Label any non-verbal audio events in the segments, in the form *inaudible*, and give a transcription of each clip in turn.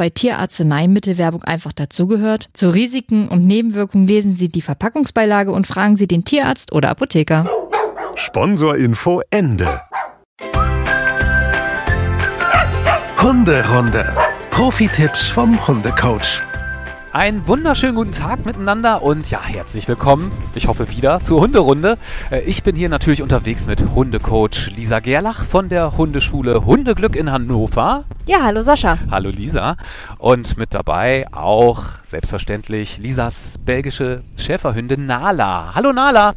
bei Tierarzneimittelwerbung einfach dazugehört, zu Risiken und Nebenwirkungen lesen Sie die Verpackungsbeilage und fragen Sie den Tierarzt oder Apotheker. Sponsorinfo Ende. Hunderunde. Profi-Tipps vom Hundecoach. Einen wunderschönen guten Tag miteinander und ja, herzlich willkommen. Ich hoffe wieder zur Hunderunde. Äh, Ich bin hier natürlich unterwegs mit Hundecoach Lisa Gerlach von der Hundeschule Hundeglück in Hannover. Ja, hallo Sascha. Hallo Lisa. Und mit dabei auch selbstverständlich Lisas belgische Schäferhündin Nala. Hallo Nala.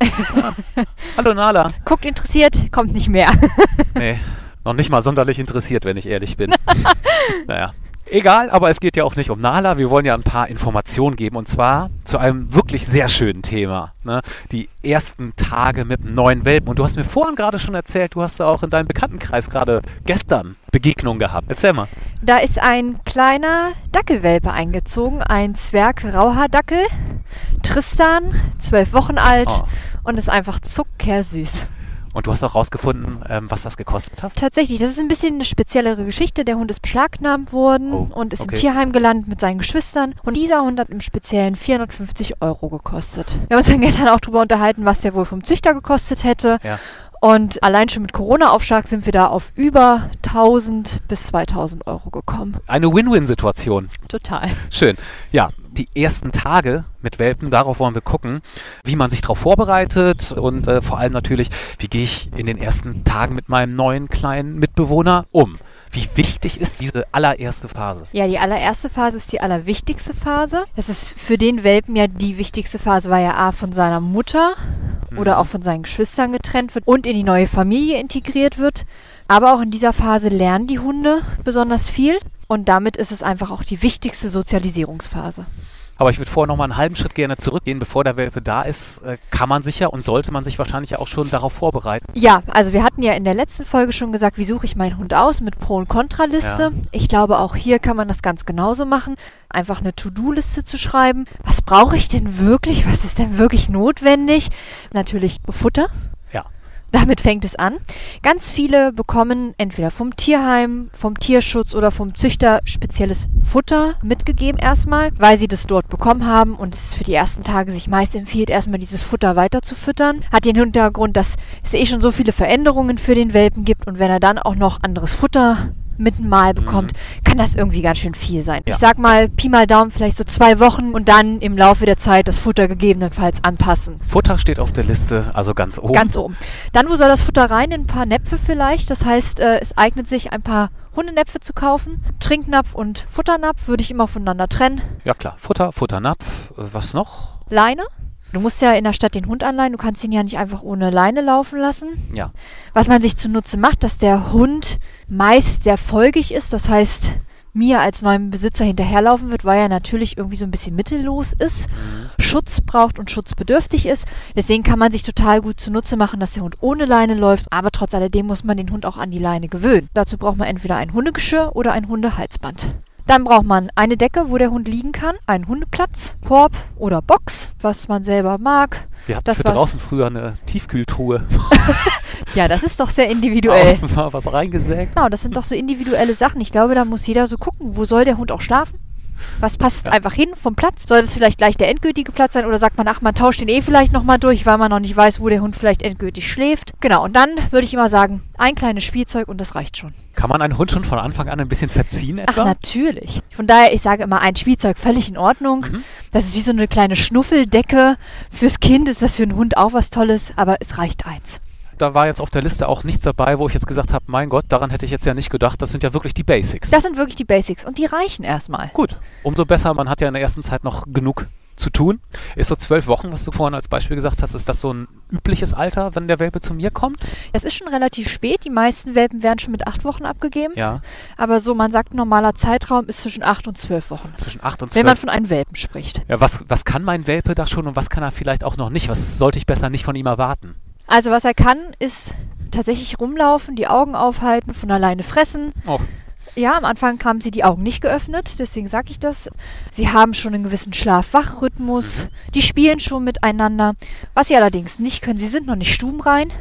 Ja. *laughs* Hallo Nala. Guckt interessiert, kommt nicht mehr. *laughs* Nee, noch nicht mal sonderlich interessiert, wenn ich ehrlich bin. *laughs* naja. Egal, aber es geht ja auch nicht um Nala. Wir wollen ja ein paar Informationen geben und zwar zu einem wirklich sehr schönen Thema. Ne? Die ersten Tage mit einem neuen Welpen. Und du hast mir vorhin gerade schon erzählt, du hast auch in deinem Bekanntenkreis gerade gestern Begegnung gehabt. Erzähl mal. Da ist ein kleiner Dackelwelpe eingezogen, ein Zwerg-Rauhaardackel, Tristan, zwölf Wochen alt Oh. und ist einfach zuckersüß. Und du hast auch rausgefunden, ähm, was das gekostet hat? Tatsächlich, das ist ein bisschen eine speziellere Geschichte. Der Hund ist beschlagnahmt worden Oh, und ist okay. im Tierheim gelandet mit seinen Geschwistern. Und dieser Hund hat im Speziellen 450 Euro gekostet. Wir haben uns dann gestern auch darüber unterhalten, was der wohl vom Züchter gekostet hätte. Ja. Und allein schon mit Corona-Aufschlag sind wir da auf über 1000 bis 2000 Euro gekommen. Eine Win-Win-Situation. Total. Schön. Ja, die ersten Tage mit Welpen, darauf wollen wir gucken, wie man sich darauf vorbereitet und äh, vor allem natürlich, wie gehe ich in den ersten Tagen mit meinem neuen kleinen Mitbewohner um. Wie wichtig ist diese allererste Phase? Ja, die allererste Phase ist die allerwichtigste Phase. Das ist für den Welpen ja die wichtigste Phase, weil er A von seiner Mutter oder auch von seinen Geschwistern getrennt wird und in die neue Familie integriert wird. Aber auch in dieser Phase lernen die Hunde besonders viel und damit ist es einfach auch die wichtigste Sozialisierungsphase. Aber ich würde vorher noch mal einen halben Schritt gerne zurückgehen, bevor der Welpe da ist. Äh, kann man sich ja und sollte man sich wahrscheinlich auch schon darauf vorbereiten. Ja, also wir hatten ja in der letzten Folge schon gesagt, wie suche ich meinen Hund aus mit Pro- und Kontraliste. Ja. Ich glaube, auch hier kann man das ganz genauso machen. Einfach eine To-Do-Liste zu schreiben. Was brauche ich denn wirklich? Was ist denn wirklich notwendig? Natürlich Futter. Damit fängt es an. Ganz viele bekommen entweder vom Tierheim, vom Tierschutz oder vom Züchter spezielles Futter mitgegeben erstmal, weil sie das dort bekommen haben und es für die ersten Tage sich meist empfiehlt, erstmal dieses Futter weiter zu füttern. Hat den Hintergrund, dass es eh schon so viele Veränderungen für den Welpen gibt und wenn er dann auch noch anderes Futter mit Mal bekommt, kann das irgendwie ganz schön viel sein. Ja. Ich sag mal, Pi mal Daumen, vielleicht so zwei Wochen und dann im Laufe der Zeit das Futter gegebenenfalls anpassen. Futter steht auf der Liste, also ganz oben. Ganz oben. Dann, wo soll das Futter rein? In ein paar Näpfe vielleicht. Das heißt, äh, es eignet sich, ein paar Hundenäpfe zu kaufen. Trinknapf und Futternapf würde ich immer voneinander trennen. Ja klar, Futter, Futternapf, äh, was noch? Leine. Du musst ja in der Stadt den Hund anleihen. Du kannst ihn ja nicht einfach ohne Leine laufen lassen. Ja. Was man sich zunutze macht, dass der Hund meist sehr folgig ist. Das heißt, mir als neuem Besitzer hinterherlaufen wird, weil er natürlich irgendwie so ein bisschen mittellos ist, Schutz braucht und schutzbedürftig ist. Deswegen kann man sich total gut zunutze machen, dass der Hund ohne Leine läuft, aber trotz alledem muss man den Hund auch an die Leine gewöhnen. Dazu braucht man entweder ein Hundegeschirr oder ein Hundehalsband. Dann braucht man eine Decke, wo der Hund liegen kann, einen Hundeplatz, Korb oder Box, was man selber mag. Wir hatten Das für draußen früher eine Tiefkühltruhe. *laughs* Ja, das ist doch sehr individuell. Außen mal was reingesägt. Genau, das sind doch so individuelle Sachen. Ich glaube, da muss jeder so gucken, wo soll der Hund auch schlafen? Was passt einfach hin vom Platz? Soll das vielleicht gleich der endgültige Platz sein oder sagt man, ach, man tauscht den eh vielleicht nochmal durch, weil man noch nicht weiß, wo der Hund vielleicht endgültig schläft? Genau, und dann würde ich immer sagen, ein kleines Spielzeug und das reicht schon. Kann man einen Hund schon von Anfang an ein bisschen verziehen Ach, etwa? natürlich. Von daher, ich sage immer, ein Spielzeug völlig in Ordnung. Mhm. Das ist wie so eine kleine Schnuffeldecke. Fürs Kind ist das für einen Hund auch was Tolles, aber es reicht eins. Da war jetzt auf der Liste auch nichts dabei, wo ich jetzt gesagt habe, mein Gott, daran hätte ich jetzt ja nicht gedacht. Das sind ja wirklich die Basics. Das sind wirklich die Basics und die reichen erstmal. Gut, umso besser. Man hat ja in der ersten Zeit noch genug zu tun. Ist so zwölf Wochen, was du vorhin als Beispiel gesagt hast, ist das so ein übliches Alter, wenn der Welpe zu mir kommt? Das ist schon relativ spät. Die meisten Welpen werden schon mit acht Wochen abgegeben. Ja, Aber so, man sagt, normaler Zeitraum ist zwischen acht und zwölf Wochen. zwischen acht und Wenn man zwölf. von einem Welpen spricht. Ja, was, was kann mein Welpe da schon und was kann er vielleicht auch noch nicht? Was sollte ich besser nicht von ihm erwarten? Also was er kann, ist tatsächlich rumlaufen, die Augen aufhalten, von alleine fressen. Oh, Ja, am Anfang haben sie die Augen nicht geöffnet, deswegen sage ich das. Sie haben schon einen gewissen Schlaf-Wach-Rhythmus. Die spielen schon miteinander. Was sie allerdings nicht können, sie sind noch nicht stubenrein.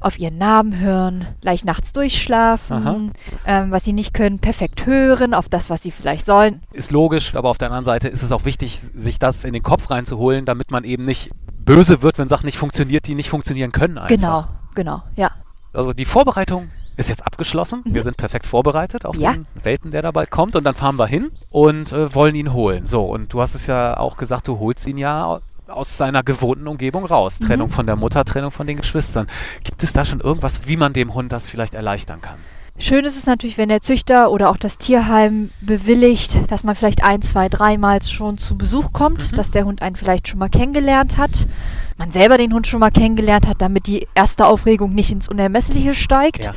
Auf ihren Namen hören, leicht nachts durchschlafen. Ähm, was sie nicht können, perfekt hören auf das, was sie vielleicht sollen. ist logisch, aber auf der anderen Seite ist es auch wichtig, sich das in den Kopf reinzuholen, damit man eben nicht böse wird, wenn Sachen nicht funktioniert, die nicht funktionieren können einfach. Genau, genau, ja. Also die Vorbereitung ist jetzt abgeschlossen. Wir sind perfekt vorbereitet auf Mhm. Ja. den Welpen, der da bald kommt. Und dann fahren wir hin und äh, wollen ihn holen. So, und du hast es ja auch gesagt, du holst ihn ja aus seiner gewohnten Umgebung raus. Mhm. Trennung von der Mutter, Trennung von den Geschwistern. Gibt es da schon irgendwas, wie man dem Hund das vielleicht erleichtern kann? Schön ist es natürlich, wenn der Züchter oder auch das Tierheim bewilligt, dass man vielleicht ein, zwei, dreimal schon zu Besuch kommt, dass der Hund einen vielleicht schon mal kennengelernt hat, man selber den Hund schon mal kennengelernt hat, damit die erste Aufregung nicht ins Unermessliche steigt. Ja.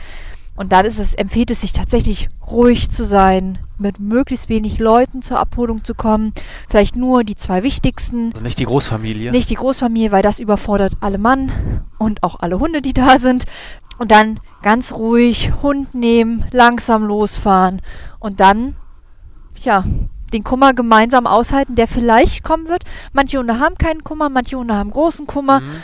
Und dann ist es, empfiehlt es sich tatsächlich ruhig zu sein, mit möglichst wenig Leuten zur Abholung zu kommen, vielleicht nur die zwei wichtigsten, Also nicht die Großfamilie. nicht die Großfamilie, weil das überfordert alle Mann und auch alle Hunde, die da sind. Und dann ganz ruhig Hund nehmen, langsam losfahren und dann, ja, den Kummer gemeinsam aushalten, der vielleicht kommen wird. Manche Hunde haben keinen Kummer, manche Hunde haben großen Kummer. Mhm.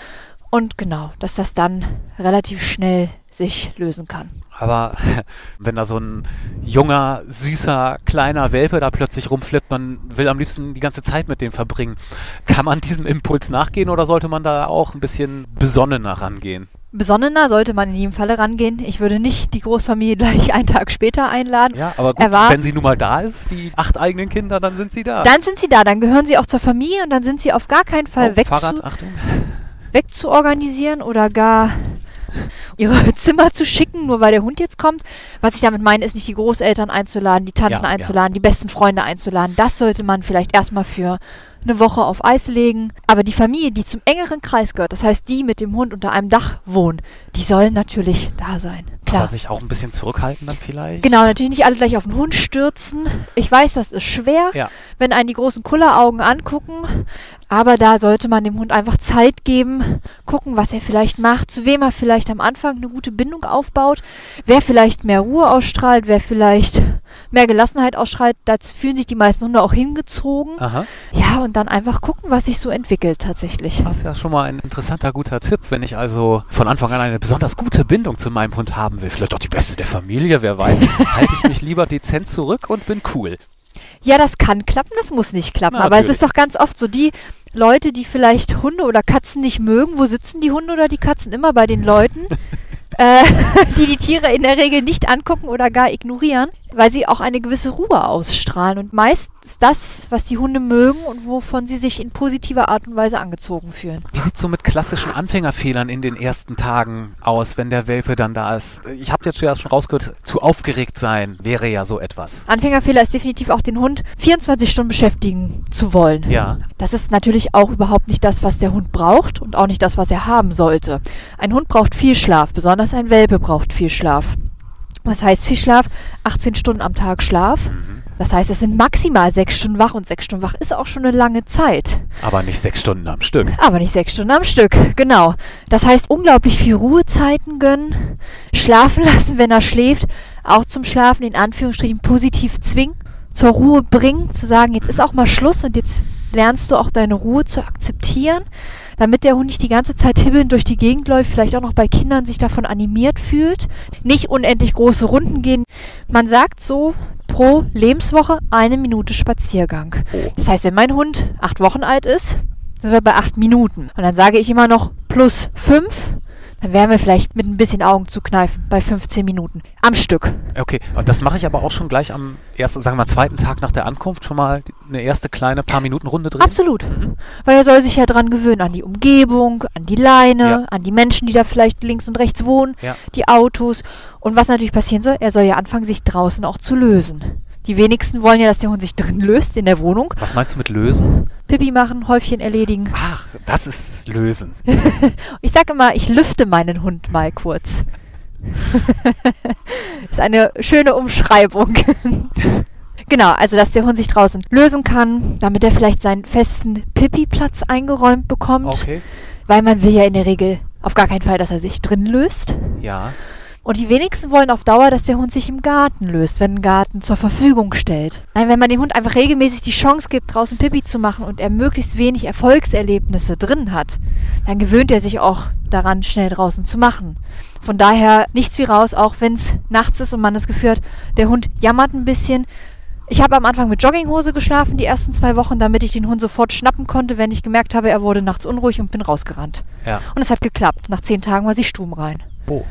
Und genau, dass das dann relativ schnell sich lösen kann. Aber *laughs* wenn da so ein junger, süßer, kleiner Welpe da plötzlich rumflippt, man will am liebsten die ganze Zeit mit dem verbringen. Kann man diesem Impuls nachgehen oder sollte man da auch ein bisschen besonnener rangehen? Besonnener sollte man in jedem Falle rangehen. Ich würde nicht die Großfamilie *laughs* gleich einen Tag später einladen. Ja, aber gut, war- wenn sie nun mal da ist, die acht eigenen Kinder, dann sind sie da. Dann sind sie da, dann gehören sie auch zur Familie und dann sind sie auf gar keinen Fall oh, weg Fahrrad, Achtung. wegzuorganisieren oder gar *laughs* ihre Zimmer zu schicken, nur weil der Hund jetzt kommt. Was ich damit meine, ist nicht die Großeltern einzuladen, die Tanten Ja, ja. einzuladen, die besten Freunde einzuladen. Das sollte man vielleicht erstmal für eine Woche auf Eis legen. Aber die Familie, die zum engeren Kreis gehört, das heißt die mit dem Hund unter einem Dach wohnen, die sollen natürlich da sein. Klar. Aber sich auch ein bisschen zurückhalten dann vielleicht? Genau, natürlich nicht alle gleich auf den Hund stürzen. Ich weiß, das ist schwer, Ja. wenn einen die großen Kulleraugen angucken. Aber da sollte man dem Hund einfach Zeit geben, gucken, was er vielleicht macht, zu wem er vielleicht am Anfang eine gute Bindung aufbaut, wer vielleicht mehr Ruhe ausstrahlt, wer vielleicht mehr Gelassenheit ausstrahlt. Dazu fühlen sich die meisten Hunde auch hingezogen. Aha. Ja, und dann einfach gucken, was sich so entwickelt tatsächlich. Das ist ja schon mal ein interessanter, guter Tipp. Wenn ich also von Anfang an eine besonders gute Bindung zu meinem Hund haben will, vielleicht auch die beste der Familie, wer weiß, *laughs* halte ich mich lieber dezent zurück und bin cool. Ja, das kann klappen, das muss nicht klappen. Na, aber es natürlich. ist doch ganz oft so, die Leute, die vielleicht Hunde oder Katzen nicht mögen, wo sitzen die Hunde oder die Katzen immer bei den Leuten, *laughs* äh, *laughs* die die Tiere in der Regel nicht angucken oder gar ignorieren, weil sie auch eine gewisse Ruhe ausstrahlen. Und meist ist das, was die Hunde mögen und wovon sie sich in positiver Art und Weise angezogen fühlen. Wie sieht es so mit klassischen Anfängerfehlern in den ersten Tagen aus, wenn der Welpe dann da ist? Ich habe jetzt ja schon rausgehört, zu aufgeregt sein wäre ja so etwas. Anfängerfehler ist definitiv auch den Hund 24 Stunden beschäftigen zu wollen. Ja. Das ist natürlich auch überhaupt nicht das, was der Hund braucht und auch nicht das, was er haben sollte. Ein Hund braucht viel Schlaf, besonders ein Welpe braucht viel Schlaf. Was heißt viel Schlaf? 18 Stunden am Tag Schlaf. Das heißt, es sind maximal sechs Stunden wach und sechs Stunden wach ist auch schon eine lange Zeit. Aber nicht sechs Stunden am Stück. Aber nicht sechs Stunden am Stück, genau. Das heißt, unglaublich viel Ruhezeiten gönnen, schlafen *laughs* lassen, wenn er schläft, auch zum Schlafen in Anführungsstrichen positiv zwingen, zur Ruhe bringen, zu sagen, jetzt ist auch mal Schluss und jetzt lernst du auch deine Ruhe zu akzeptieren, damit der Hund nicht die ganze Zeit hibbelnd durch die Gegend läuft, vielleicht auch noch bei Kindern sich davon animiert fühlt, nicht unendlich große Runden gehen. Man sagt so, pro Lebenswoche eine Minute Spaziergang. Oh. Das heißt, wenn mein Hund acht Wochen alt ist, sind wir bei acht Minuten. Und dann sage ich immer noch plus fünf. Dann wären wir vielleicht mit ein bisschen Augen zu kneifen bei 15 Minuten am Stück. Okay, und das mache ich aber auch schon gleich am ersten, sagen wir mal, zweiten Tag nach der Ankunft schon mal eine erste kleine paar Minuten Runde drehen. Absolut. Weil er soll sich ja dran gewöhnen, an die Umgebung, an die Leine, Ja. an die Menschen, die da vielleicht links und rechts wohnen, Ja. die Autos. Und was natürlich passieren soll, er soll ja anfangen, sich draußen auch zu lösen. Die wenigsten wollen ja, dass der Hund sich drin löst in der Wohnung. Was meinst du mit lösen? Pipi machen, Häufchen erledigen. Ach, das ist lösen. *laughs* Ich sage immer, ich lüfte meinen Hund mal kurz. *laughs* ist eine schöne Umschreibung. *laughs* genau, also dass der Hund sich draußen lösen kann, damit er vielleicht seinen festen Pipi-Platz eingeräumt bekommt. Okay. Weil man will ja in der Regel auf gar keinen Fall, dass er sich drin löst. Ja. Und die wenigsten wollen auf Dauer, dass der Hund sich im Garten löst, wenn ein Garten zur Verfügung stellt. Nein, wenn man dem Hund einfach regelmäßig die Chance gibt, draußen Pipi zu machen und er möglichst wenig Erfolgserlebnisse drin hat, dann gewöhnt er sich auch daran, schnell draußen zu machen. Von daher nichts wie raus, auch wenn es nachts ist und man das Gefühl hat, der Hund jammert ein bisschen. Ich habe am Anfang mit Jogginghose geschlafen, die ersten zwei Wochen, damit ich den Hund sofort schnappen konnte, wenn ich gemerkt habe, er wurde nachts unruhig und bin rausgerannt. Ja. Und es hat geklappt. Nach zehn Tagen war sie stumm rein. Oh,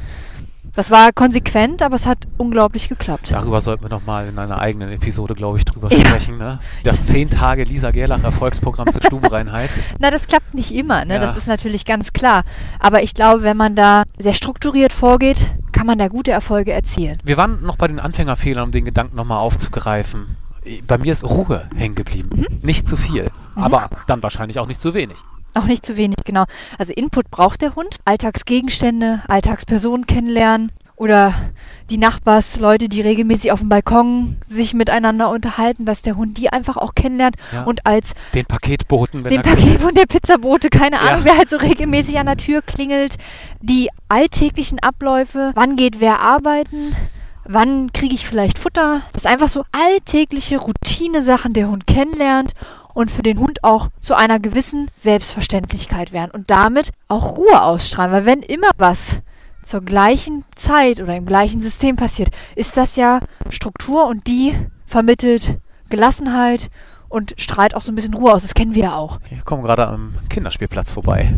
Das war konsequent, aber es hat unglaublich geklappt. darüber sollten wir nochmal in einer eigenen Episode, glaube ich, drüber Ja. sprechen. Ne? Das *laughs* 10 Tage Lisa Gerlach Erfolgsprogramm zur Stubenreinheit. Na, das klappt nicht immer, ne? Ja. das ist natürlich ganz klar. Aber ich glaube, wenn man da sehr strukturiert vorgeht, kann man da gute Erfolge erzielen. Wir waren noch bei den Anfängerfehlern, um den Gedanken nochmal aufzugreifen. Bei mir ist Ruhe hängen geblieben. Mhm. Nicht zu viel, aber dann wahrscheinlich auch nicht zu wenig. Auch nicht zu wenig, genau. Also Input braucht der Hund. Alltagsgegenstände, Alltagspersonen kennenlernen oder die Nachbars, Leute, die regelmäßig auf dem Balkon sich miteinander unterhalten, dass der Hund die einfach auch kennenlernt Ja. und als Den Paketboten, wenn den kommt. Paket und der Pizzabote, keine Ja. Ahnung, wer halt so regelmäßig an der Tür klingelt, die alltäglichen Abläufe, wann geht wer arbeiten, wann kriege ich vielleicht Futter, das einfach so alltägliche Routine-Sachen der Hund kennenlernt und für den Hund auch zu einer gewissen Selbstverständlichkeit werden und damit auch Ruhe ausstrahlen, weil wenn immer was zur gleichen Zeit oder im gleichen System passiert, ist das ja Struktur und die vermittelt Gelassenheit und strahlt auch so ein bisschen Ruhe aus. Das kennen wir ja auch. Ich komme gerade am Kinderspielplatz vorbei.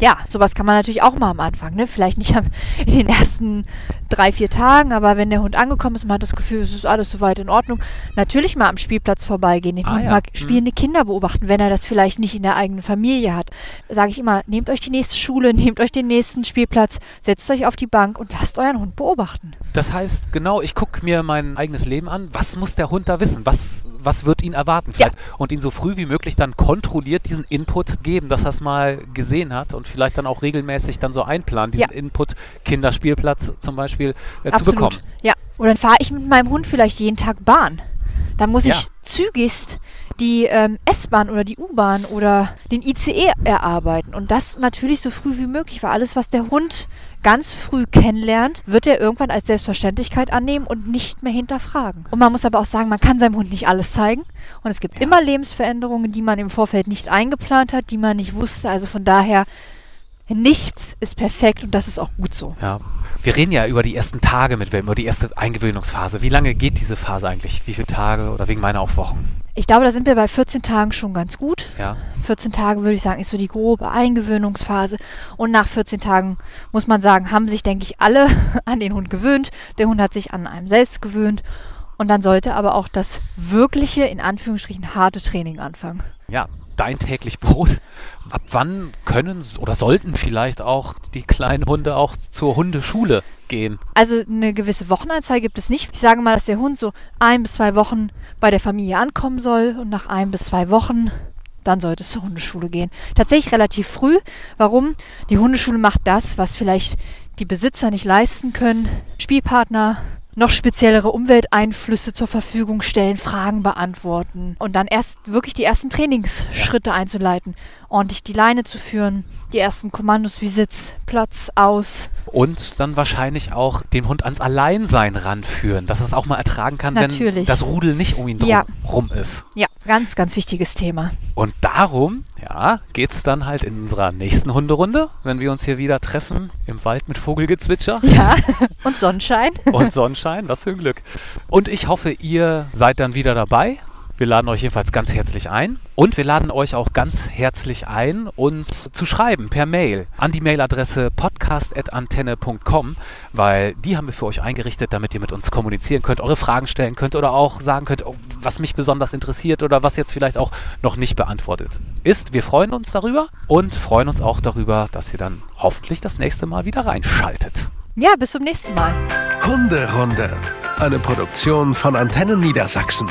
Ja, sowas kann man natürlich auch mal am Anfang. Ne? Vielleicht nicht am, in den ersten drei, vier Tagen, aber wenn der Hund angekommen ist und man hat das Gefühl, es ist alles soweit in Ordnung, natürlich mal am Spielplatz vorbeigehen, den Ah, Hund ja. mal Mhm. spielende Kinder beobachten, wenn er das vielleicht nicht in der eigenen Familie hat. Sage ich immer, nehmt euch die nächste Schule, *laughs* nehmt euch den nächsten Spielplatz, setzt euch auf die Bank und lasst euren Hund beobachten. Das heißt, genau, ich gucke mir mein eigenes Leben an. Was muss der Hund da wissen? Was, was wird ihn erwarten? Ja. Und ihn so früh wie möglich dann kontrolliert diesen Input geben, dass er es mal gesehen hat und vielleicht dann auch regelmäßig dann so einplanen, diesen Ja. Input Kinderspielplatz zum Beispiel äh, zu bekommen. Ja. Und dann fahre ich mit meinem Hund vielleicht jeden Tag Bahn. Dann muss Ja. ich zügigst die ähm, S-Bahn oder die U-Bahn oder den ICE erarbeiten. Und das natürlich so früh wie möglich, weil alles, was der Hund ganz früh kennenlernt, wird er irgendwann als Selbstverständlichkeit annehmen und nicht mehr hinterfragen. Und man muss aber auch sagen, man kann seinem Hund nicht alles zeigen. Und es gibt Ja. immer Lebensveränderungen, die man im Vorfeld nicht eingeplant hat, die man nicht wusste. Also von daher, nichts ist perfekt und das ist auch gut so. Ja. Wir reden ja über die ersten Tage mit Welpen, über die erste Eingewöhnungsphase. Wie lange geht diese Phase eigentlich? Wie viele Tage oder wegen meiner auch Wochen? Ich glaube, da sind wir bei 14 Tagen schon ganz gut. Ja. 14 Tage würde ich sagen, ist so die grobe Eingewöhnungsphase. Und nach 14 Tagen muss man sagen, haben sich, denke ich, alle *laughs* an den Hund gewöhnt. Der Hund hat sich an einem selbst gewöhnt. Und dann sollte aber auch das wirkliche, in Anführungsstrichen, harte Training anfangen. Ja, dein täglich Brot. Ab wann können oder sollten vielleicht auch die kleinen Hunde auch zur Hundeschule gehen? Also eine gewisse Wochenanzahl gibt es nicht. Ich sage mal, dass der Hund so ein bis zwei Wochen bei der Familie ankommen soll und nach ein bis zwei Wochen dann sollte es zur Hundeschule gehen. Tatsächlich relativ früh. Warum? Die Hundeschule macht das, was vielleicht die Besitzer nicht leisten können. Spielpartner, noch speziellere Umwelteinflüsse zur Verfügung stellen, Fragen beantworten und dann erst wirklich die ersten Trainingsschritte einzuleiten, ordentlich die Leine zu führen, die ersten Kommandos wie Sitz, Platz aus. Und dann wahrscheinlich auch den Hund ans Alleinsein ranführen, dass er es auch mal ertragen kann, wenn Natürlich. das Rudel nicht um ihn drum Ja. rum ist. Ja, ganz, ganz wichtiges Thema. Und darum, ja, geht's dann halt in unserer nächsten Hunderunde, wenn wir uns hier wieder treffen im Wald mit Vogelgezwitscher Ja, und Sonnenschein. und Sonnenschein. Was für ein Glück. Und ich hoffe, ihr seid dann wieder dabei. Wir laden euch jedenfalls ganz herzlich ein. Und wir laden euch auch ganz herzlich ein, uns zu schreiben per Mail an die Mailadresse podcast.antenne.com, weil die haben wir für euch eingerichtet, damit ihr mit uns kommunizieren könnt, eure Fragen stellen könnt oder auch sagen könnt, oh, was mich besonders interessiert oder was jetzt vielleicht auch noch nicht beantwortet ist. Wir freuen uns darüber und freuen uns auch darüber, dass ihr dann hoffentlich das nächste Mal wieder reinschaltet. Ja, bis zum nächsten Mal. Hunderunde. Eine Produktion von Antennen Niedersachsen.